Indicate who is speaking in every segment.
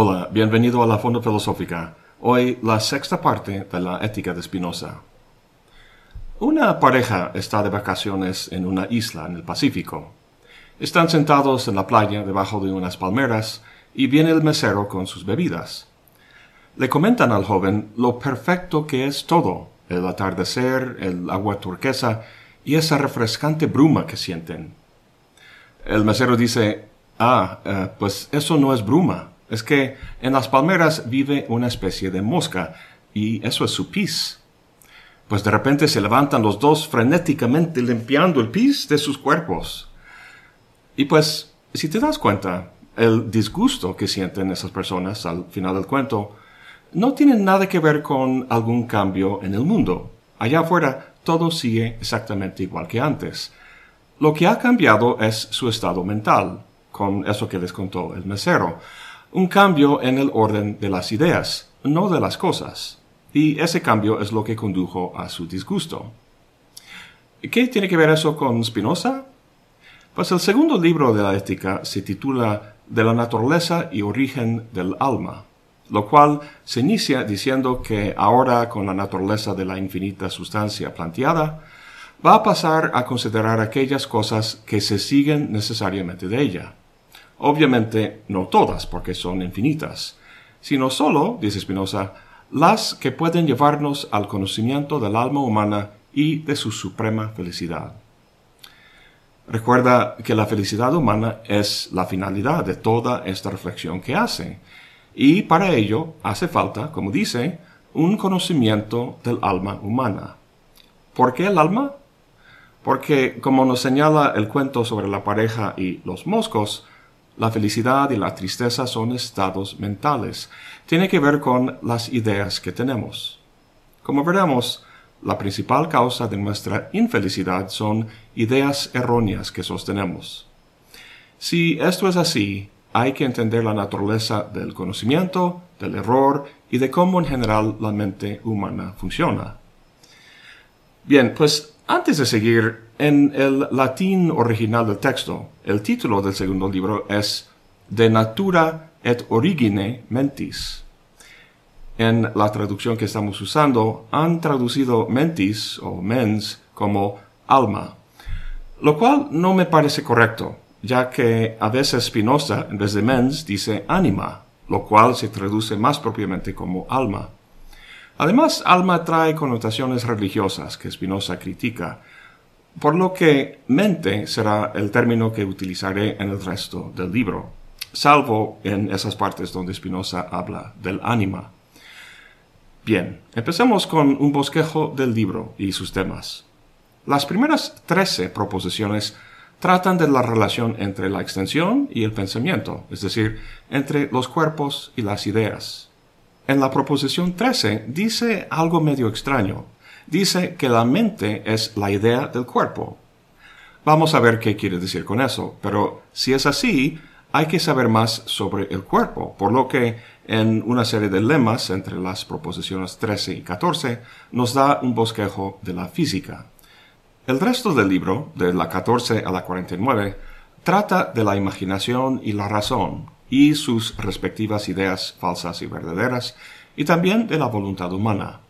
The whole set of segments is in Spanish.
Speaker 1: Hola, bienvenido a la Fonda Filosófica. Hoy la sexta parte de la ética de Spinoza. Una pareja está de vacaciones en una isla en el Pacífico. Están sentados en la playa debajo de unas palmeras y viene el mesero con sus bebidas. Le comentan al joven lo perfecto que es todo, el atardecer, el agua turquesa y esa refrescante bruma que sienten. El mesero dice, ah, eh, pues eso no es bruma, es que en las palmeras vive una especie de mosca y eso es su pis. Pues de repente se levantan los dos frenéticamente limpiando el pis de sus cuerpos. Y pues, si te das cuenta, el disgusto que sienten esas personas al final del cuento no tiene nada que ver con algún cambio en el mundo. Allá afuera todo sigue exactamente igual que antes. Lo que ha cambiado es su estado mental, con eso que les contó el mesero un cambio en el orden de las ideas, no de las cosas. Y ese cambio es lo que condujo a su disgusto. ¿Qué tiene que ver eso con Spinoza? Pues el segundo libro de la ética se titula De la naturaleza y origen del alma, lo cual se inicia diciendo que ahora con la naturaleza de la infinita sustancia planteada, va a pasar a considerar aquellas cosas que se siguen necesariamente de ella. Obviamente no todas, porque son infinitas, sino solo, dice Spinoza, las que pueden llevarnos al conocimiento del alma humana y de su suprema felicidad. Recuerda que la felicidad humana es la finalidad de toda esta reflexión que hace, y para ello hace falta, como dice, un conocimiento del alma humana. ¿Por qué el alma? Porque, como nos señala el cuento sobre la pareja y los moscos, la felicidad y la tristeza son estados mentales. Tiene que ver con las ideas que tenemos. Como veremos, la principal causa de nuestra infelicidad son ideas erróneas que sostenemos. Si esto es así, hay que entender la naturaleza del conocimiento, del error y de cómo en general la mente humana funciona. Bien, pues antes de seguir, en el latín original del texto, el título del segundo libro es De natura et origine mentis. En la traducción que estamos usando, han traducido mentis o mens como alma, lo cual no me parece correcto, ya que a veces Spinoza, en vez de mens, dice anima, lo cual se traduce más propiamente como alma. Además, alma trae connotaciones religiosas que Spinoza critica, por lo que mente será el término que utilizaré en el resto del libro, salvo en esas partes donde Spinoza habla del ánima. Bien, empecemos con un bosquejo del libro y sus temas. Las primeras trece proposiciones tratan de la relación entre la extensión y el pensamiento, es decir, entre los cuerpos y las ideas en la proposición 13 dice algo medio extraño. Dice que la mente es la idea del cuerpo. Vamos a ver qué quiere decir con eso, pero si es así, hay que saber más sobre el cuerpo, por lo que en una serie de lemas entre las proposiciones 13 y 14 nos da un bosquejo de la física. El resto del libro, de la 14 a la 49, trata de la imaginación y la razón, y sus respectivas ideas falsas y verdaderas, y también de la voluntad humana.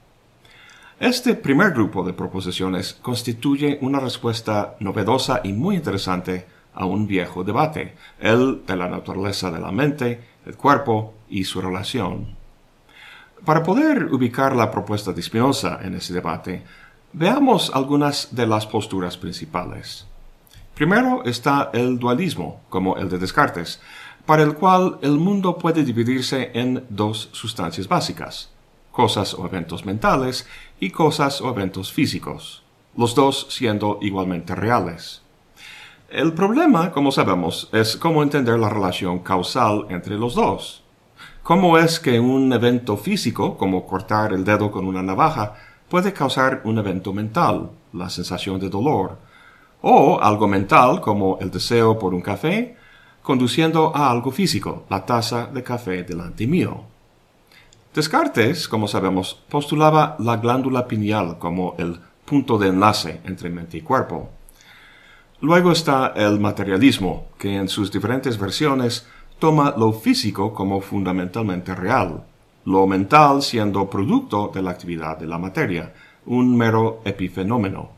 Speaker 1: Este primer grupo de proposiciones constituye una respuesta novedosa y muy interesante a un viejo debate, el de la naturaleza de la mente, el cuerpo y su relación. Para poder ubicar la propuesta de Spinoza en ese debate, veamos algunas de las posturas principales. Primero está el dualismo, como el de Descartes, para el cual el mundo puede dividirse en dos sustancias básicas, cosas o eventos mentales y cosas o eventos físicos, los dos siendo igualmente reales. El problema, como sabemos, es cómo entender la relación causal entre los dos. ¿Cómo es que un evento físico, como cortar el dedo con una navaja, puede causar un evento mental, la sensación de dolor? O algo mental, como el deseo por un café, conduciendo a algo físico, la taza de café delante mío. Descartes, como sabemos, postulaba la glándula pineal como el punto de enlace entre mente y cuerpo. Luego está el materialismo, que en sus diferentes versiones toma lo físico como fundamentalmente real, lo mental siendo producto de la actividad de la materia, un mero epifenómeno.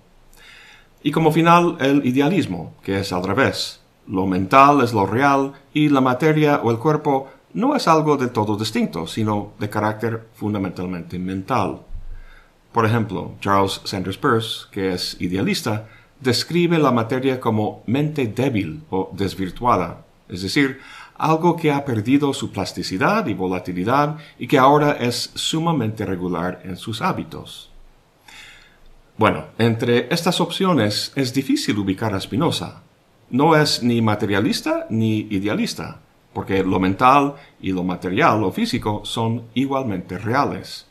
Speaker 1: Y como final el idealismo, que es al revés. Lo mental es lo real y la materia o el cuerpo no es algo del todo distinto, sino de carácter fundamentalmente mental. Por ejemplo, Charles Sanders Peirce, que es idealista, describe la materia como mente débil o desvirtuada, es decir, algo que ha perdido su plasticidad y volatilidad y que ahora es sumamente regular en sus hábitos. Bueno, entre estas opciones es difícil ubicar a Spinoza. No es ni materialista ni idealista, porque lo mental y lo material o físico son igualmente reales.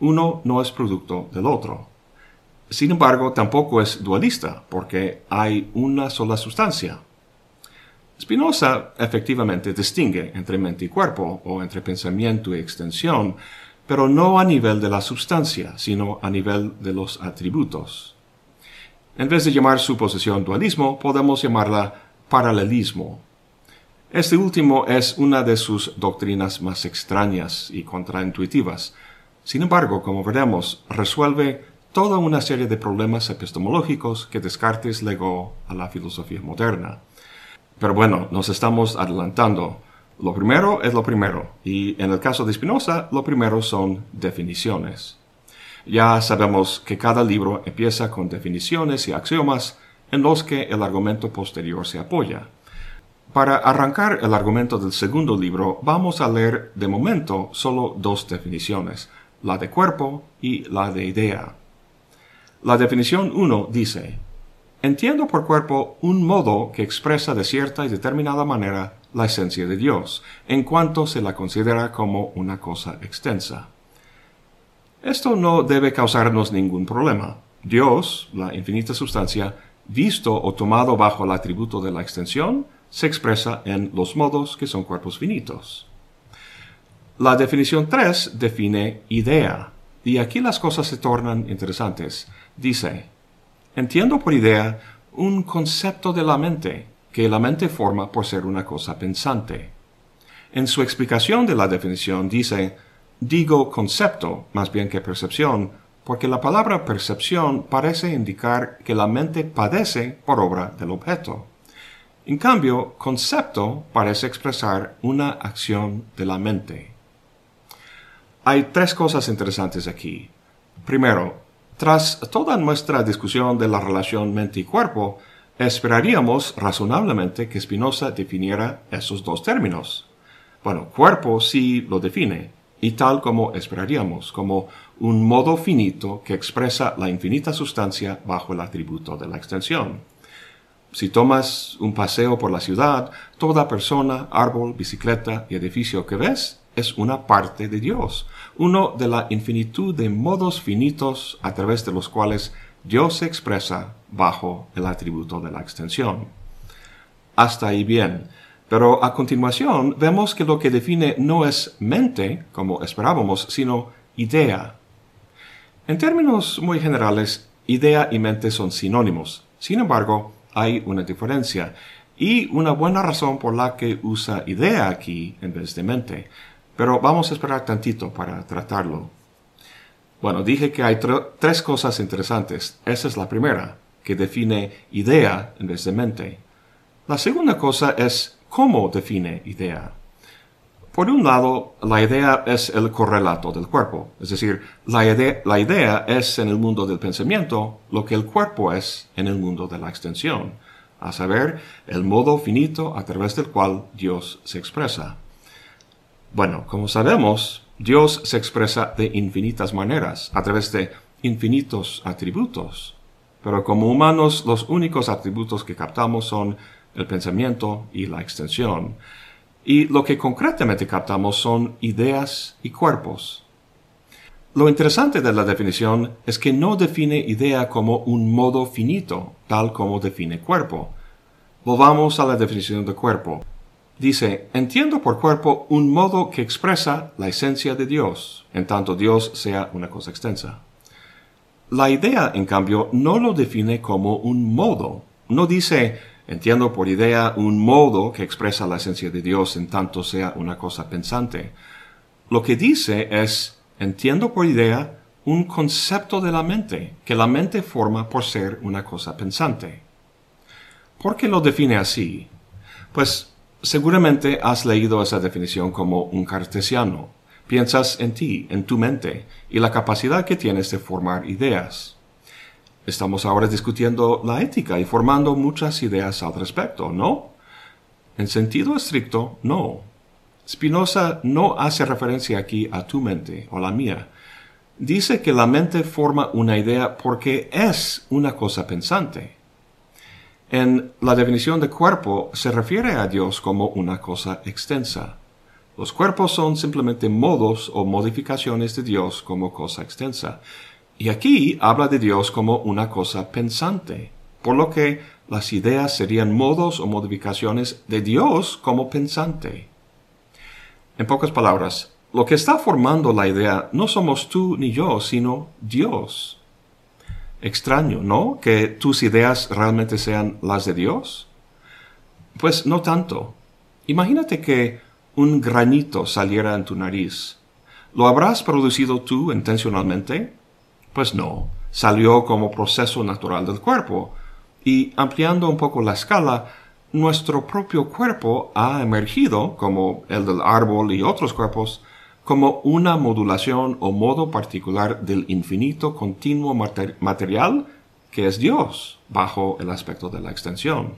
Speaker 1: Uno no es producto del otro. Sin embargo, tampoco es dualista, porque hay una sola sustancia. Spinoza efectivamente distingue entre mente y cuerpo, o entre pensamiento y extensión, pero no a nivel de la sustancia, sino a nivel de los atributos. En vez de llamar su posición dualismo, podemos llamarla paralelismo. Este último es una de sus doctrinas más extrañas y contraintuitivas. Sin embargo, como veremos, resuelve toda una serie de problemas epistemológicos que Descartes legó a la filosofía moderna. Pero bueno, nos estamos adelantando. Lo primero es lo primero, y en el caso de Spinoza, lo primero son definiciones. Ya sabemos que cada libro empieza con definiciones y axiomas en los que el argumento posterior se apoya. Para arrancar el argumento del segundo libro, vamos a leer de momento solo dos definiciones, la de cuerpo y la de idea. La definición 1 dice, Entiendo por cuerpo un modo que expresa de cierta y determinada manera la esencia de Dios, en cuanto se la considera como una cosa extensa. Esto no debe causarnos ningún problema. Dios, la infinita sustancia, visto o tomado bajo el atributo de la extensión, se expresa en los modos que son cuerpos finitos. La definición 3 define idea, y aquí las cosas se tornan interesantes. Dice, entiendo por idea un concepto de la mente, que la mente forma por ser una cosa pensante. En su explicación de la definición dice, digo concepto más bien que percepción, porque la palabra percepción parece indicar que la mente padece por obra del objeto. En cambio, concepto parece expresar una acción de la mente. Hay tres cosas interesantes aquí. Primero, tras toda nuestra discusión de la relación mente y cuerpo, esperaríamos razonablemente que Spinoza definiera esos dos términos. Bueno, cuerpo sí lo define, y tal como esperaríamos, como un modo finito que expresa la infinita sustancia bajo el atributo de la extensión. Si tomas un paseo por la ciudad, toda persona, árbol, bicicleta y edificio que ves es una parte de Dios, uno de la infinitud de modos finitos a través de los cuales Dios se expresa bajo el atributo de la extensión. Hasta ahí bien, pero a continuación vemos que lo que define no es mente, como esperábamos, sino idea. En términos muy generales, idea y mente son sinónimos. Sin embargo, hay una diferencia y una buena razón por la que usa idea aquí en vez de mente. Pero vamos a esperar tantito para tratarlo. Bueno, dije que hay tres cosas interesantes. Esa es la primera, que define idea en vez de mente. La segunda cosa es ¿Cómo define idea? Por un lado, la idea es el correlato del cuerpo, es decir, la idea, es en el mundo del pensamiento lo que el cuerpo es en el mundo de la extensión, a saber, el modo finito a través del cual Dios se expresa. Bueno, como sabemos, Dios se expresa de infinitas maneras, a través de infinitos atributos, pero como humanos los únicos atributos que captamos son el pensamiento y la extensión. Y lo que concretamente captamos son ideas y cuerpos. Lo interesante de la definición es que no define idea como un modo finito, tal como define cuerpo. Volvamos a la definición de cuerpo. Dice, entiendo por cuerpo un modo que expresa la esencia de Dios, en tanto Dios sea una cosa extensa. La idea, en cambio, no lo define como un modo. No dice, Entiendo por idea un modo que expresa la esencia de Dios en tanto sea una cosa pensante. Lo que dice es, entiendo por idea un concepto de la mente, que la mente forma por ser una cosa pensante. ¿Por qué lo define así? Pues seguramente has leído esa definición como un cartesiano. Piensas en ti, en tu mente, y la capacidad que tienes de formar ideas. Estamos ahora discutiendo la ética y formando muchas ideas al respecto, ¿no? En sentido estricto, no. Spinoza no hace referencia aquí a tu mente o la mía. Dice que la mente forma una idea porque es una cosa pensante. En la definición de cuerpo se refiere a Dios como una cosa extensa. Los cuerpos son simplemente modos o modificaciones de Dios como cosa extensa. Y aquí habla de Dios como una cosa pensante, por lo que las ideas serían modos o modificaciones de Dios como pensante. En pocas palabras, lo que está formando la idea no somos tú ni yo, sino Dios. Extraño, ¿no? Que tus ideas realmente sean las de Dios. Pues no tanto. Imagínate que un granito saliera en tu nariz. ¿Lo habrás producido tú intencionalmente? Pues no, salió como proceso natural del cuerpo. Y ampliando un poco la escala, nuestro propio cuerpo ha emergido, como el del árbol y otros cuerpos, como una modulación o modo particular del infinito continuo material que es Dios, bajo el aspecto de la extensión.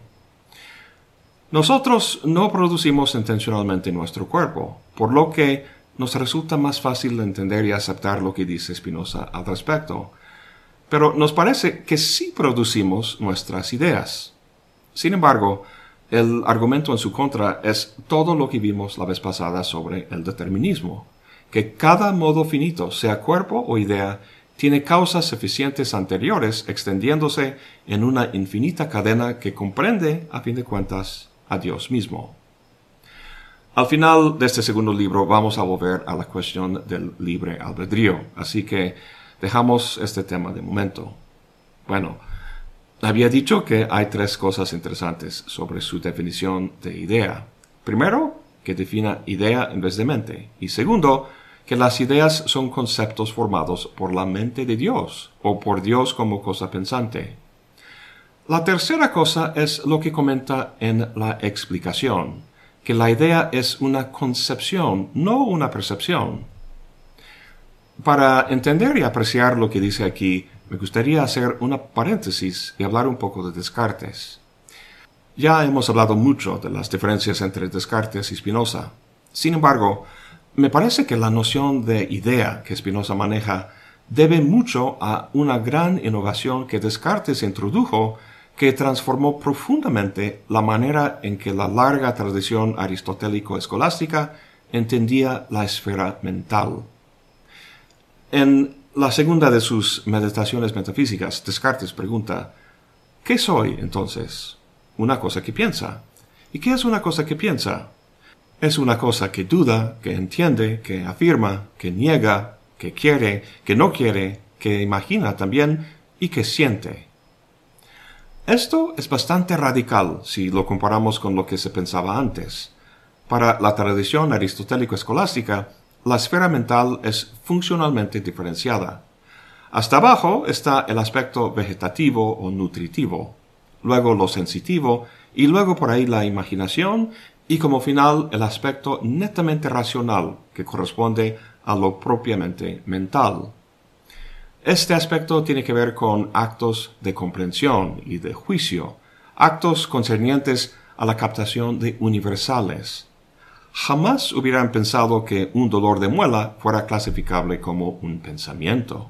Speaker 1: Nosotros no producimos intencionalmente nuestro cuerpo, por lo que nos resulta más fácil entender y aceptar lo que dice Spinoza al respecto. Pero nos parece que sí producimos nuestras ideas. Sin embargo, el argumento en su contra es todo lo que vimos la vez pasada sobre el determinismo, que cada modo finito, sea cuerpo o idea, tiene causas suficientes anteriores extendiéndose en una infinita cadena que comprende, a fin de cuentas, a Dios mismo. Al final de este segundo libro vamos a volver a la cuestión del libre albedrío, así que dejamos este tema de momento. Bueno, había dicho que hay tres cosas interesantes sobre su definición de idea. Primero, que defina idea en vez de mente. Y segundo, que las ideas son conceptos formados por la mente de Dios o por Dios como cosa pensante. La tercera cosa es lo que comenta en la explicación que la idea es una concepción, no una percepción. Para entender y apreciar lo que dice aquí, me gustaría hacer una paréntesis y hablar un poco de Descartes. Ya hemos hablado mucho de las diferencias entre Descartes y Spinoza. Sin embargo, me parece que la noción de idea que Spinoza maneja debe mucho a una gran innovación que Descartes introdujo que transformó profundamente la manera en que la larga tradición aristotélico-escolástica entendía la esfera mental. En la segunda de sus meditaciones metafísicas, Descartes pregunta, ¿qué soy entonces? Una cosa que piensa. ¿Y qué es una cosa que piensa? Es una cosa que duda, que entiende, que afirma, que niega, que quiere, que no quiere, que imagina también y que siente. Esto es bastante radical si lo comparamos con lo que se pensaba antes. Para la tradición aristotélico-escolástica, la esfera mental es funcionalmente diferenciada. Hasta abajo está el aspecto vegetativo o nutritivo, luego lo sensitivo y luego por ahí la imaginación y como final el aspecto netamente racional que corresponde a lo propiamente mental. Este aspecto tiene que ver con actos de comprensión y de juicio, actos concernientes a la captación de universales. Jamás hubieran pensado que un dolor de muela fuera clasificable como un pensamiento.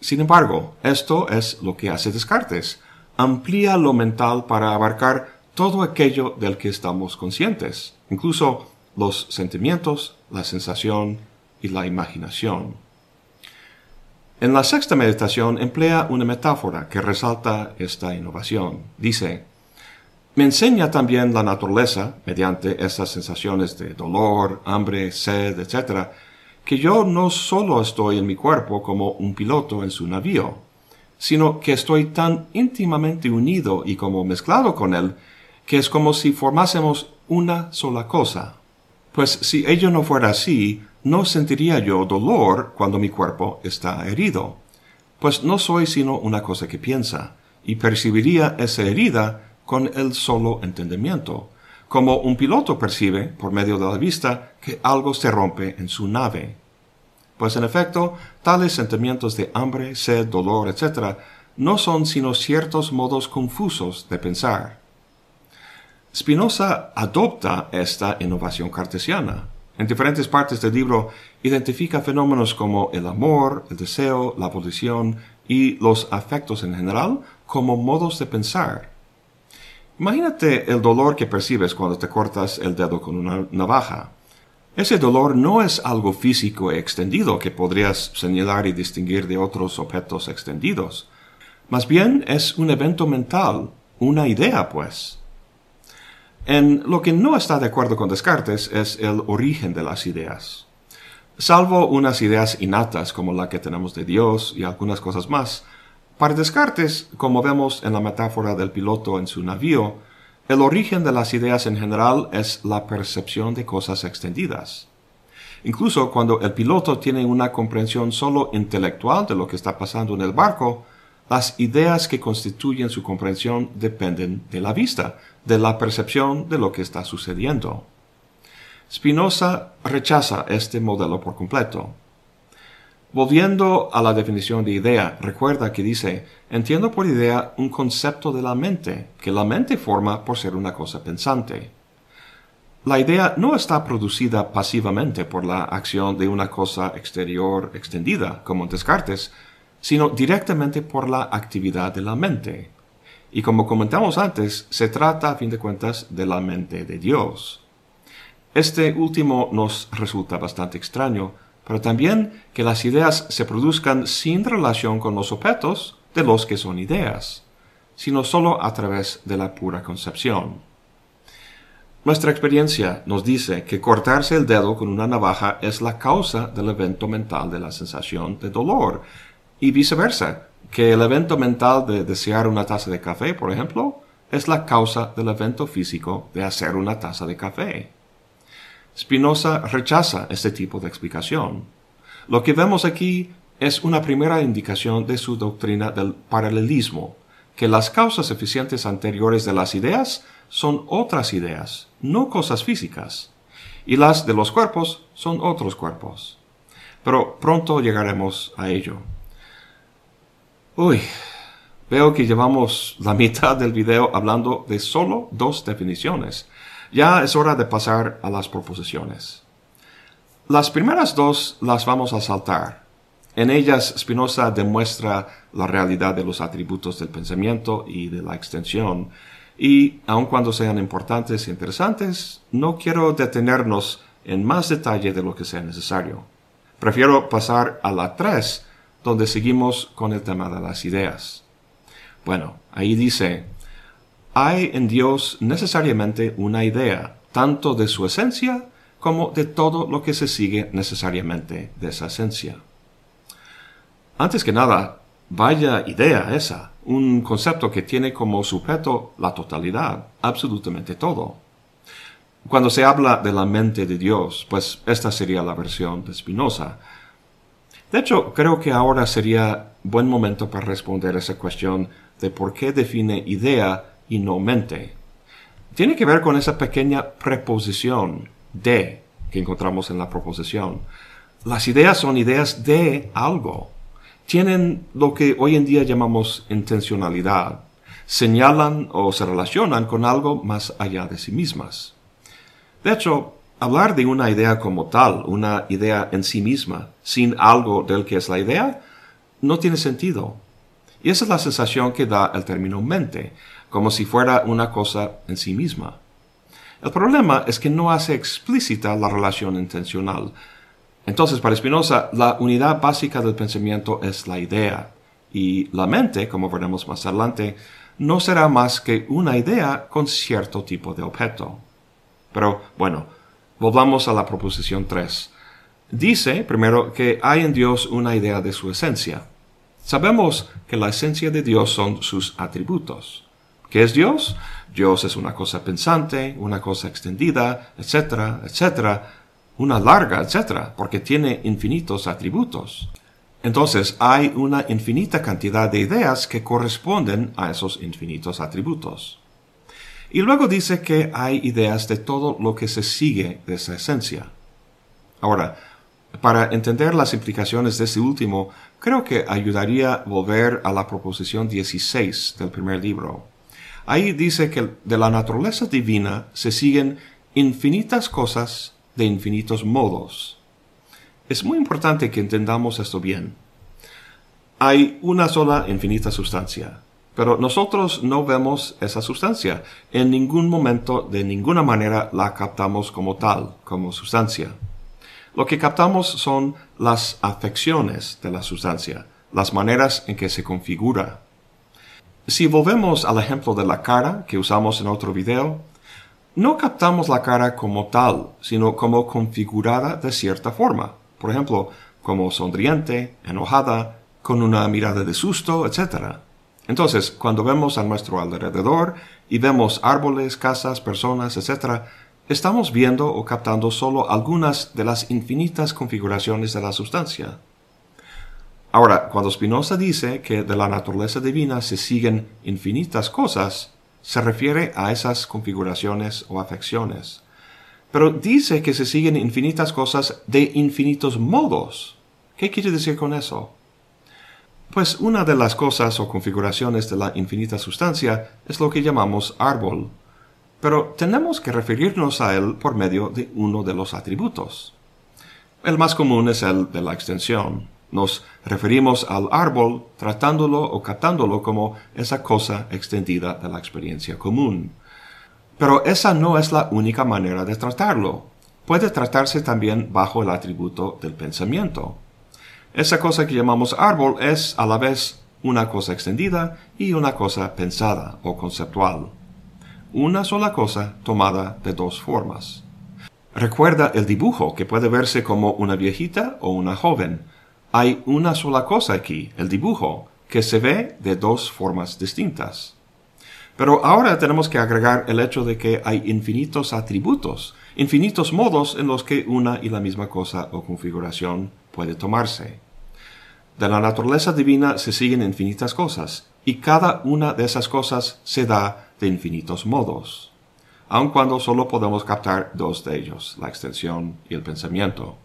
Speaker 1: Sin embargo, esto es lo que hace Descartes. Amplía lo mental para abarcar todo aquello del que estamos conscientes, incluso los sentimientos, la sensación y la imaginación. En la sexta meditación emplea una metáfora que resalta esta innovación. Dice, me enseña también la naturaleza, mediante estas sensaciones de dolor, hambre, sed, etc., que yo no solo estoy en mi cuerpo como un piloto en su navío, sino que estoy tan íntimamente unido y como mezclado con Él, que es como si formásemos una sola cosa. Pues si ello no fuera así, no sentiría yo dolor cuando mi cuerpo está herido, pues no soy sino una cosa que piensa, y percibiría esa herida con el solo entendimiento, como un piloto percibe, por medio de la vista, que algo se rompe en su nave. Pues en efecto, tales sentimientos de hambre, sed, dolor, etc., no son sino ciertos modos confusos de pensar. Spinoza adopta esta innovación cartesiana. En diferentes partes del libro identifica fenómenos como el amor, el deseo, la posición y los afectos en general como modos de pensar. Imagínate el dolor que percibes cuando te cortas el dedo con una navaja. Ese dolor no es algo físico extendido que podrías señalar y distinguir de otros objetos extendidos. Más bien es un evento mental, una idea, pues. En lo que no está de acuerdo con Descartes es el origen de las ideas. Salvo unas ideas innatas como la que tenemos de Dios y algunas cosas más, para Descartes, como vemos en la metáfora del piloto en su navío, el origen de las ideas en general es la percepción de cosas extendidas. Incluso cuando el piloto tiene una comprensión solo intelectual de lo que está pasando en el barco, las ideas que constituyen su comprensión dependen de la vista, de la percepción de lo que está sucediendo. Spinoza rechaza este modelo por completo. Volviendo a la definición de idea, recuerda que dice, entiendo por idea un concepto de la mente, que la mente forma por ser una cosa pensante. La idea no está producida pasivamente por la acción de una cosa exterior extendida, como Descartes, sino directamente por la actividad de la mente. Y como comentamos antes, se trata, a fin de cuentas, de la mente de Dios. Este último nos resulta bastante extraño, pero también que las ideas se produzcan sin relación con los objetos de los que son ideas, sino solo a través de la pura concepción. Nuestra experiencia nos dice que cortarse el dedo con una navaja es la causa del evento mental de la sensación de dolor, y viceversa, que el evento mental de desear una taza de café, por ejemplo, es la causa del evento físico de hacer una taza de café. Spinoza rechaza este tipo de explicación. Lo que vemos aquí es una primera indicación de su doctrina del paralelismo, que las causas eficientes anteriores de las ideas son otras ideas, no cosas físicas, y las de los cuerpos son otros cuerpos. Pero pronto llegaremos a ello. Uy, veo que llevamos la mitad del video hablando de solo dos definiciones. Ya es hora de pasar a las proposiciones. Las primeras dos las vamos a saltar. En ellas Spinoza demuestra la realidad de los atributos del pensamiento y de la extensión, y aun cuando sean importantes e interesantes, no quiero detenernos en más detalle de lo que sea necesario. Prefiero pasar a la 3, donde seguimos con el tema de las ideas. Bueno, ahí dice, hay en Dios necesariamente una idea, tanto de su esencia como de todo lo que se sigue necesariamente de esa esencia. Antes que nada, vaya idea esa, un concepto que tiene como sujeto la totalidad, absolutamente todo. Cuando se habla de la mente de Dios, pues esta sería la versión de Spinoza. De hecho, creo que ahora sería buen momento para responder esa cuestión de por qué define idea y no mente. Tiene que ver con esa pequeña preposición de que encontramos en la proposición. Las ideas son ideas de algo. Tienen lo que hoy en día llamamos intencionalidad. Señalan o se relacionan con algo más allá de sí mismas. De hecho, hablar de una idea como tal, una idea en sí misma, sin algo del que es la idea, no tiene sentido. Y esa es la sensación que da el término mente, como si fuera una cosa en sí misma. El problema es que no hace explícita la relación intencional. Entonces, para Spinoza, la unidad básica del pensamiento es la idea, y la mente, como veremos más adelante, no será más que una idea con cierto tipo de objeto. Pero, bueno, volvamos a la proposición 3. Dice, primero, que hay en Dios una idea de su esencia. Sabemos que la esencia de Dios son sus atributos. ¿Qué es Dios? Dios es una cosa pensante, una cosa extendida, etcétera, etcétera, una larga, etcétera, porque tiene infinitos atributos. Entonces hay una infinita cantidad de ideas que corresponden a esos infinitos atributos. Y luego dice que hay ideas de todo lo que se sigue de esa esencia. Ahora, para entender las implicaciones de este último, creo que ayudaría volver a la proposición 16 del primer libro. Ahí dice que de la naturaleza divina se siguen infinitas cosas de infinitos modos. Es muy importante que entendamos esto bien. Hay una sola infinita sustancia, pero nosotros no vemos esa sustancia. En ningún momento, de ninguna manera, la captamos como tal, como sustancia. Lo que captamos son las afecciones de la sustancia, las maneras en que se configura. Si volvemos al ejemplo de la cara que usamos en otro video, no captamos la cara como tal, sino como configurada de cierta forma. Por ejemplo, como sonriente, enojada, con una mirada de susto, etc. Entonces, cuando vemos a nuestro alrededor y vemos árboles, casas, personas, etc., estamos viendo o captando solo algunas de las infinitas configuraciones de la sustancia. Ahora, cuando Spinoza dice que de la naturaleza divina se siguen infinitas cosas, se refiere a esas configuraciones o afecciones. Pero dice que se siguen infinitas cosas de infinitos modos. ¿Qué quiere decir con eso? Pues una de las cosas o configuraciones de la infinita sustancia es lo que llamamos árbol. Pero tenemos que referirnos a él por medio de uno de los atributos. El más común es el de la extensión. Nos referimos al árbol tratándolo o captándolo como esa cosa extendida de la experiencia común. Pero esa no es la única manera de tratarlo. Puede tratarse también bajo el atributo del pensamiento. Esa cosa que llamamos árbol es a la vez una cosa extendida y una cosa pensada o conceptual. Una sola cosa tomada de dos formas. Recuerda el dibujo que puede verse como una viejita o una joven. Hay una sola cosa aquí, el dibujo, que se ve de dos formas distintas. Pero ahora tenemos que agregar el hecho de que hay infinitos atributos, infinitos modos en los que una y la misma cosa o configuración puede tomarse. De la naturaleza divina se siguen infinitas cosas, y cada una de esas cosas se da de infinitos modos, aun cuando solo podemos captar dos de ellos, la extensión y el pensamiento.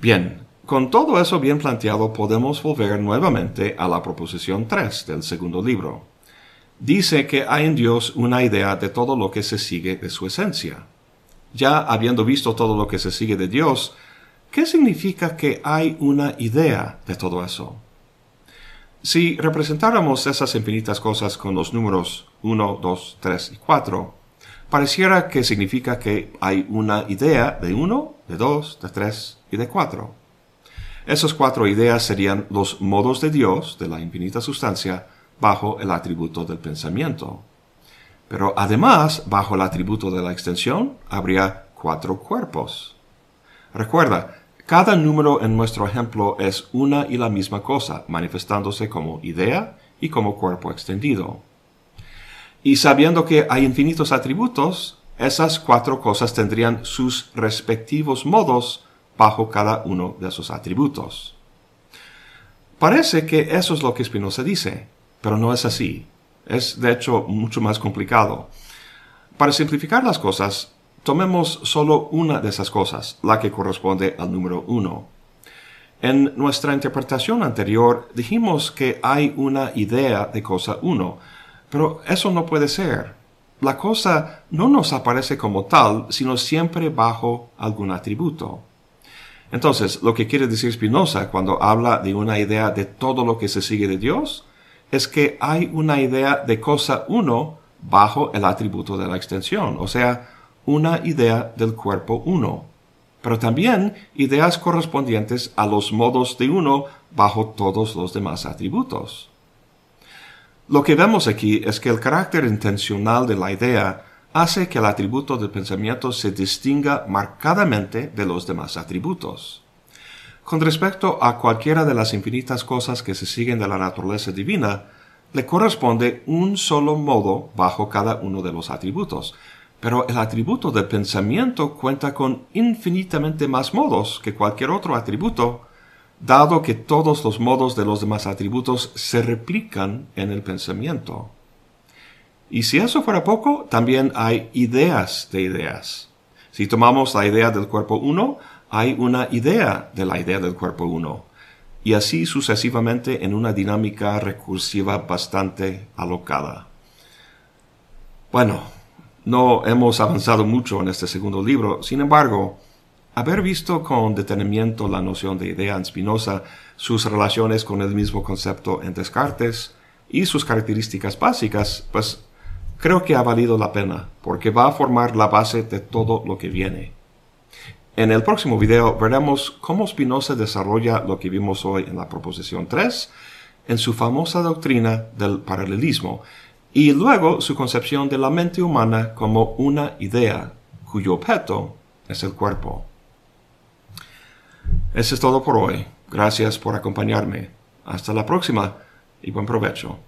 Speaker 1: Bien, con todo eso bien planteado podemos volver nuevamente a la proposición 3 del segundo libro. Dice que hay en Dios una idea de todo lo que se sigue de su esencia. Ya habiendo visto todo lo que se sigue de Dios, ¿qué significa que hay una idea de todo eso? Si representáramos esas infinitas cosas con los números 1, 2, 3 y 4, pareciera que significa que hay una idea de 1, de 2, de 3 y de 4. Esas cuatro ideas serían los modos de Dios, de la infinita sustancia, bajo el atributo del pensamiento. Pero además, bajo el atributo de la extensión, habría cuatro cuerpos. Recuerda, cada número en nuestro ejemplo es una y la misma cosa, manifestándose como idea y como cuerpo extendido. Y sabiendo que hay infinitos atributos, esas cuatro cosas tendrían sus respectivos modos bajo cada uno de esos atributos. Parece que eso es lo que Spinoza dice, pero no es así. Es de hecho mucho más complicado. Para simplificar las cosas, tomemos solo una de esas cosas, la que corresponde al número uno. En nuestra interpretación anterior dijimos que hay una idea de cosa uno, pero eso no puede ser. La cosa no nos aparece como tal, sino siempre bajo algún atributo. Entonces, lo que quiere decir Spinoza cuando habla de una idea de todo lo que se sigue de Dios, es que hay una idea de cosa uno bajo el atributo de la extensión, o sea, una idea del cuerpo uno, pero también ideas correspondientes a los modos de uno bajo todos los demás atributos. Lo que vemos aquí es que el carácter intencional de la idea hace que el atributo del pensamiento se distinga marcadamente de los demás atributos. Con respecto a cualquiera de las infinitas cosas que se siguen de la naturaleza divina, le corresponde un solo modo bajo cada uno de los atributos, pero el atributo de pensamiento cuenta con infinitamente más modos que cualquier otro atributo, dado que todos los modos de los demás atributos se replican en el pensamiento. Y si eso fuera poco, también hay ideas de ideas. Si tomamos la idea del cuerpo 1, hay una idea de la idea del cuerpo 1. Y así sucesivamente en una dinámica recursiva bastante alocada. Bueno, no hemos avanzado mucho en este segundo libro, sin embargo, haber visto con detenimiento la noción de idea en Spinoza, sus relaciones con el mismo concepto en Descartes y sus características básicas, pues creo que ha valido la pena, porque va a formar la base de todo lo que viene. En el próximo video veremos cómo Spinoza desarrolla lo que vimos hoy en la proposición 3, en su famosa doctrina del paralelismo, y luego su concepción de la mente humana como una idea cuyo objeto es el cuerpo. Eso es todo por hoy. Gracias por acompañarme. Hasta la próxima y buen provecho.